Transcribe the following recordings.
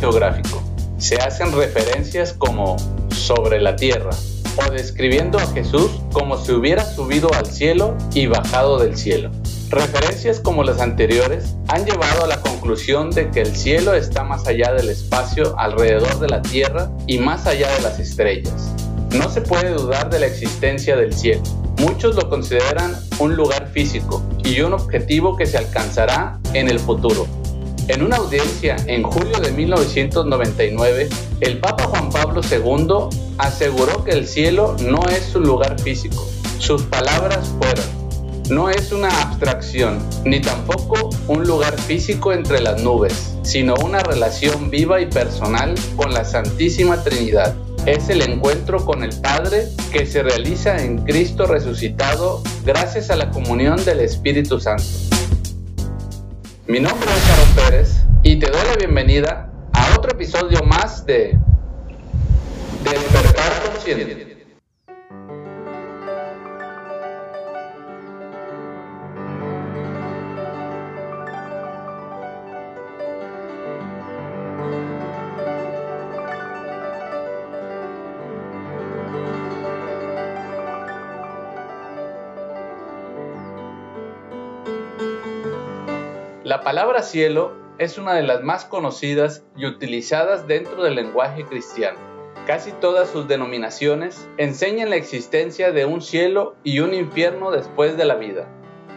geográfico. Se hacen referencias como sobre la tierra o describiendo a Jesús como si hubiera subido al cielo y bajado del cielo. Referencias como las anteriores han llevado a la conclusión de que el cielo está más allá del espacio alrededor de la Tierra y más allá de las estrellas. No se puede dudar de la existencia del cielo. Muchos lo consideran un lugar físico y un objetivo que se alcanzará en el futuro. En una audiencia en julio de 1999, el Papa Juan Pablo II aseguró que el cielo no es un lugar físico. Sus palabras fueron, no es una abstracción, ni tampoco un lugar físico entre las nubes, sino una relación viva y personal con la Santísima Trinidad. Es el encuentro con el Padre que se realiza en Cristo resucitado gracias a la comunión del Espíritu Santo. Mi nombre es Aaron Pérez y te doy la bienvenida a otro episodio más de Despertar Consciente. La palabra cielo es una de las más conocidas y utilizadas dentro del lenguaje cristiano. Casi todas sus denominaciones enseñan la existencia de un cielo y un infierno después de la vida.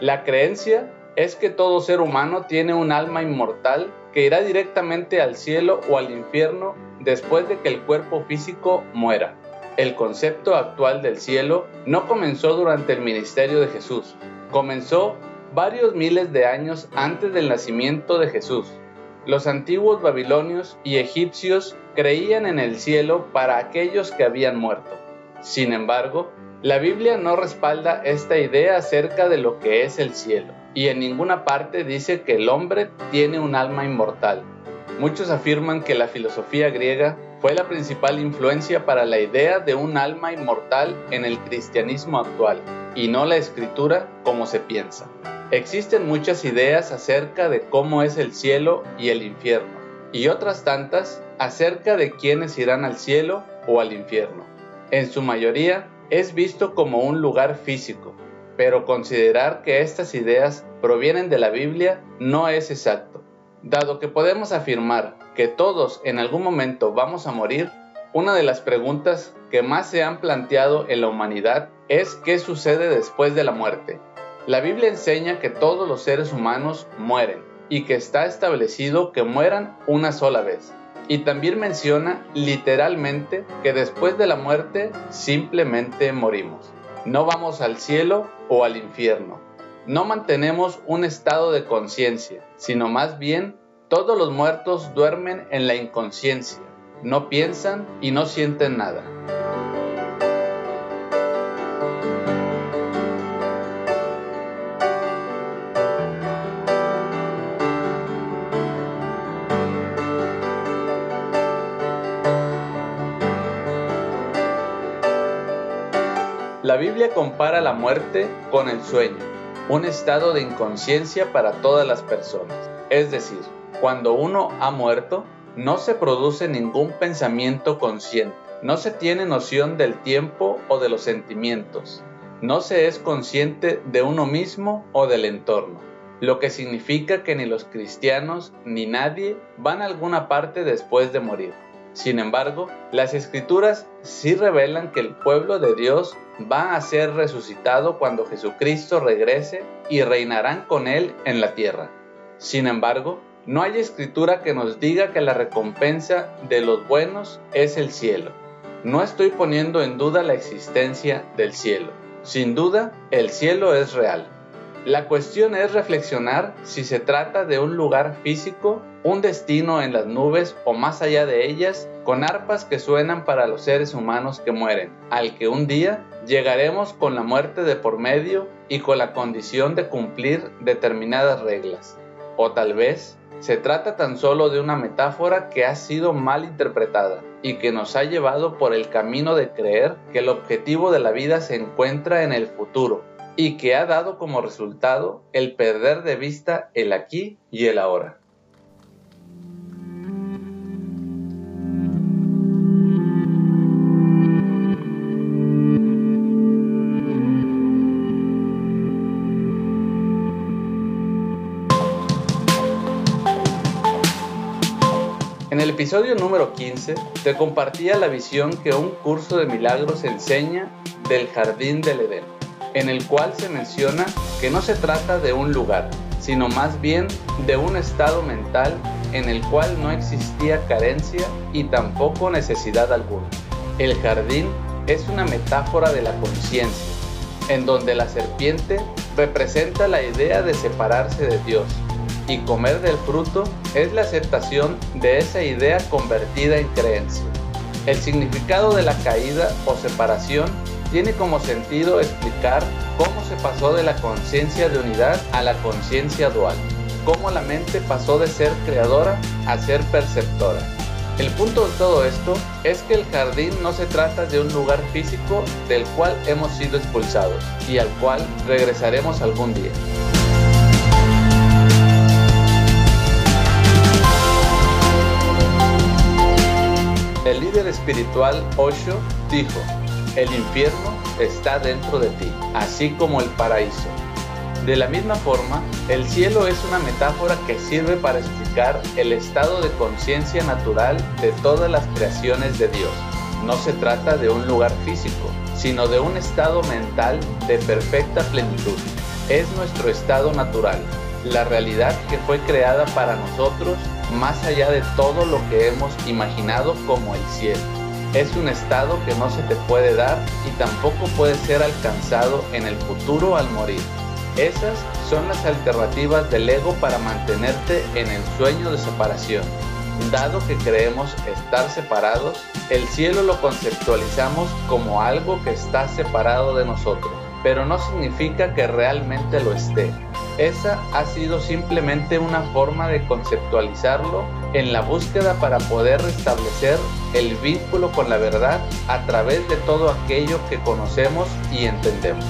La creencia es que todo ser humano tiene un alma inmortal que irá directamente al cielo o al infierno después de que el cuerpo físico muera. El concepto actual del cielo no comenzó durante el ministerio de Jesús, comenzó varios miles de años antes del nacimiento de Jesús. Los antiguos babilonios y egipcios creían en el cielo para aquellos que habían muerto. Sin embargo, la Biblia no respalda esta idea acerca de lo que es el cielo, y en ninguna parte dice que el hombre tiene un alma inmortal. Muchos afirman que la filosofía griega fue la principal influencia para la idea de un alma inmortal en el cristianismo actual, y no la escritura como se piensa. Existen muchas ideas acerca de cómo es el cielo y el infierno, y otras tantas acerca de quiénes irán al cielo o al infierno. En su mayoría es visto como un lugar físico, pero considerar que estas ideas provienen de la Biblia no es exacto. Dado que podemos afirmar que todos en algún momento vamos a morir, una de las preguntas que más se han planteado en la humanidad es qué sucede después de la muerte. La Biblia enseña que todos los seres humanos mueren y que está establecido que mueran una sola vez. Y también menciona literalmente que después de la muerte simplemente morimos. No vamos al cielo o al infierno. No mantenemos un estado de conciencia, sino más bien todos los muertos duermen en la inconsciencia. No piensan y no sienten nada. La Biblia compara la muerte con el sueño, un estado de inconsciencia para todas las personas. Es decir, cuando uno ha muerto, no se produce ningún pensamiento consciente, no se tiene noción del tiempo o de los sentimientos, no se es consciente de uno mismo o del entorno, lo que significa que ni los cristianos ni nadie van a alguna parte después de morir. Sin embargo, las escrituras sí revelan que el pueblo de Dios va a ser resucitado cuando Jesucristo regrese y reinarán con él en la tierra. Sin embargo, no hay escritura que nos diga que la recompensa de los buenos es el cielo. No estoy poniendo en duda la existencia del cielo. Sin duda, el cielo es real. La cuestión es reflexionar si se trata de un lugar físico, un destino en las nubes o más allá de ellas, con arpas que suenan para los seres humanos que mueren, al que un día llegaremos con la muerte de por medio y con la condición de cumplir determinadas reglas. O tal vez se trata tan solo de una metáfora que ha sido mal interpretada y que nos ha llevado por el camino de creer que el objetivo de la vida se encuentra en el futuro y que ha dado como resultado el perder de vista el aquí y el ahora. En el episodio número 15 te compartía la visión que un curso de milagros enseña del jardín del Edén en el cual se menciona que no se trata de un lugar, sino más bien de un estado mental en el cual no existía carencia y tampoco necesidad alguna. El jardín es una metáfora de la conciencia, en donde la serpiente representa la idea de separarse de Dios y comer del fruto es la aceptación de esa idea convertida en creencia. El significado de la caída o separación tiene como sentido explicar cómo se pasó de la conciencia de unidad a la conciencia dual, cómo la mente pasó de ser creadora a ser perceptora. El punto de todo esto es que el jardín no se trata de un lugar físico del cual hemos sido expulsados y al cual regresaremos algún día. El líder espiritual Osho dijo, el infierno está dentro de ti, así como el paraíso. De la misma forma, el cielo es una metáfora que sirve para explicar el estado de conciencia natural de todas las creaciones de Dios. No se trata de un lugar físico, sino de un estado mental de perfecta plenitud. Es nuestro estado natural, la realidad que fue creada para nosotros más allá de todo lo que hemos imaginado como el cielo. Es un estado que no se te puede dar y tampoco puede ser alcanzado en el futuro al morir. Esas son las alternativas del ego para mantenerte en el sueño de separación. Dado que creemos estar separados, el cielo lo conceptualizamos como algo que está separado de nosotros, pero no significa que realmente lo esté. Esa ha sido simplemente una forma de conceptualizarlo en la búsqueda para poder restablecer el vínculo con la verdad a través de todo aquello que conocemos y entendemos.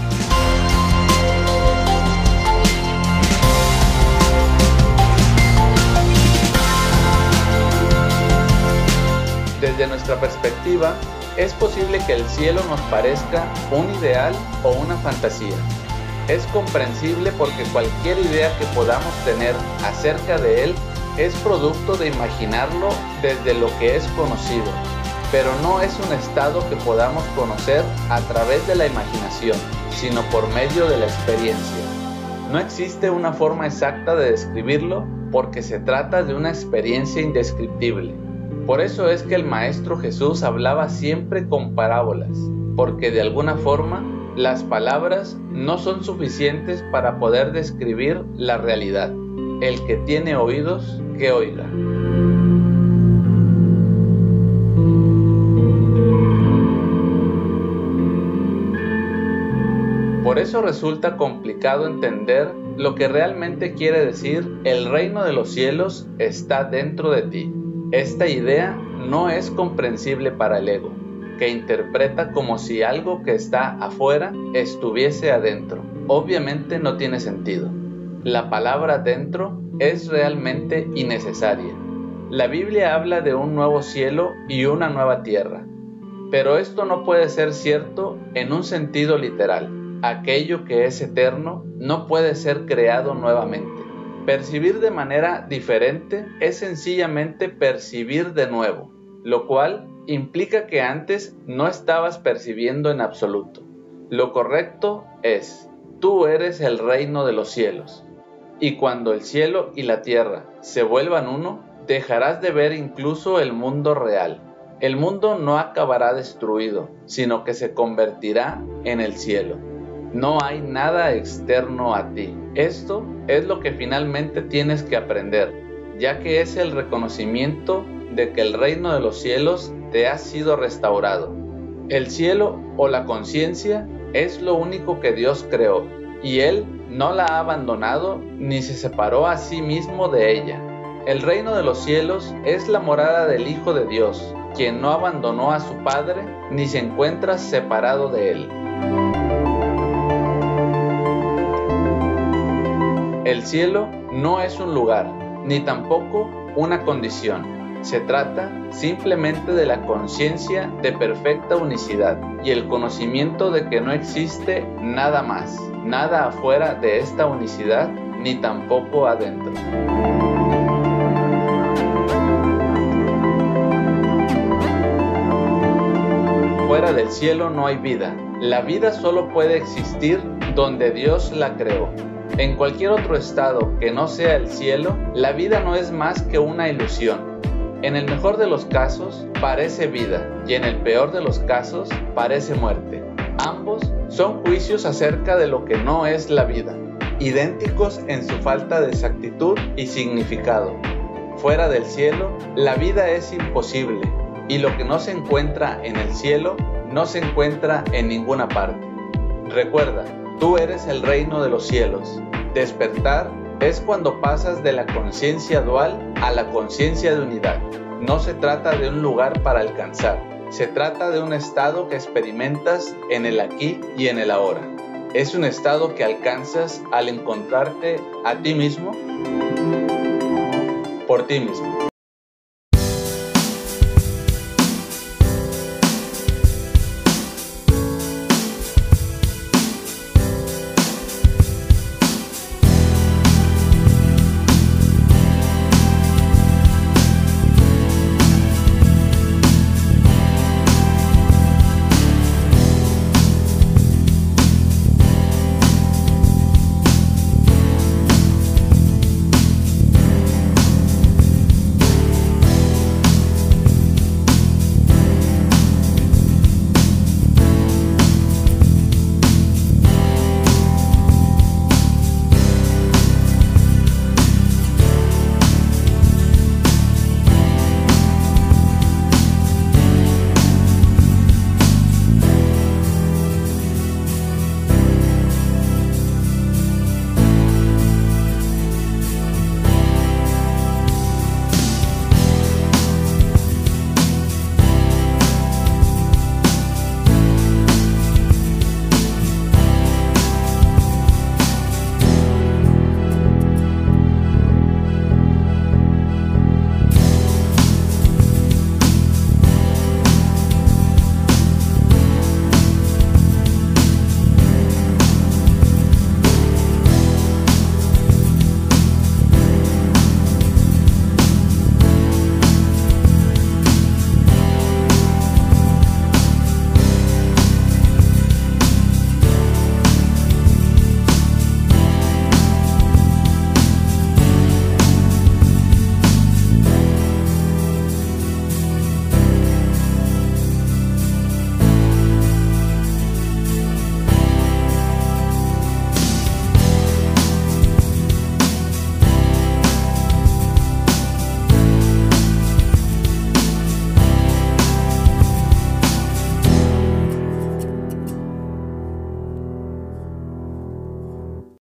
Desde nuestra perspectiva, es posible que el cielo nos parezca un ideal o una fantasía, es comprensible porque cualquier idea que podamos tener acerca de él es producto de imaginarlo desde lo que es conocido, pero no es un estado que podamos conocer a través de la imaginación, sino por medio de la experiencia. No existe una forma exacta de describirlo porque se trata de una experiencia indescriptible. Por eso es que el Maestro Jesús hablaba siempre con parábolas, porque de alguna forma las palabras no son suficientes para poder describir la realidad. El que tiene oídos, que oiga. Por eso resulta complicado entender lo que realmente quiere decir el reino de los cielos está dentro de ti. Esta idea no es comprensible para el ego que interpreta como si algo que está afuera estuviese adentro. Obviamente no tiene sentido. La palabra dentro es realmente innecesaria. La Biblia habla de un nuevo cielo y una nueva tierra, pero esto no puede ser cierto en un sentido literal. Aquello que es eterno no puede ser creado nuevamente. Percibir de manera diferente es sencillamente percibir de nuevo, lo cual implica que antes no estabas percibiendo en absoluto. Lo correcto es, tú eres el reino de los cielos. Y cuando el cielo y la tierra se vuelvan uno, dejarás de ver incluso el mundo real. El mundo no acabará destruido, sino que se convertirá en el cielo. No hay nada externo a ti. Esto es lo que finalmente tienes que aprender, ya que es el reconocimiento de que el reino de los cielos te ha sido restaurado. El cielo o la conciencia es lo único que Dios creó y Él no la ha abandonado ni se separó a sí mismo de ella. El reino de los cielos es la morada del Hijo de Dios, quien no abandonó a su Padre ni se encuentra separado de Él. El cielo no es un lugar, ni tampoco una condición se trata simplemente de la conciencia de perfecta unicidad y el conocimiento de que no existe nada más, nada afuera de esta unicidad ni tampoco adentro. Fuera del cielo no hay vida. La vida solo puede existir donde Dios la creó. En cualquier otro estado que no sea el cielo, la vida no es más que una ilusión, en el mejor de los casos parece vida y en el peor de los casos parece muerte. Ambos son juicios acerca de lo que no es la vida, idénticos en su falta de exactitud y significado. Fuera del cielo, la vida es imposible y lo que no se encuentra en el cielo no se encuentra en ninguna parte. Recuerda, tú eres el reino de los cielos. Despertar es cuando pasas de la conciencia dual a la conciencia de unidad. No se trata de un lugar para alcanzar, se trata de un estado que experimentas en el aquí y en el ahora. Es un estado que alcanzas al encontrarte a ti mismo por ti mismo.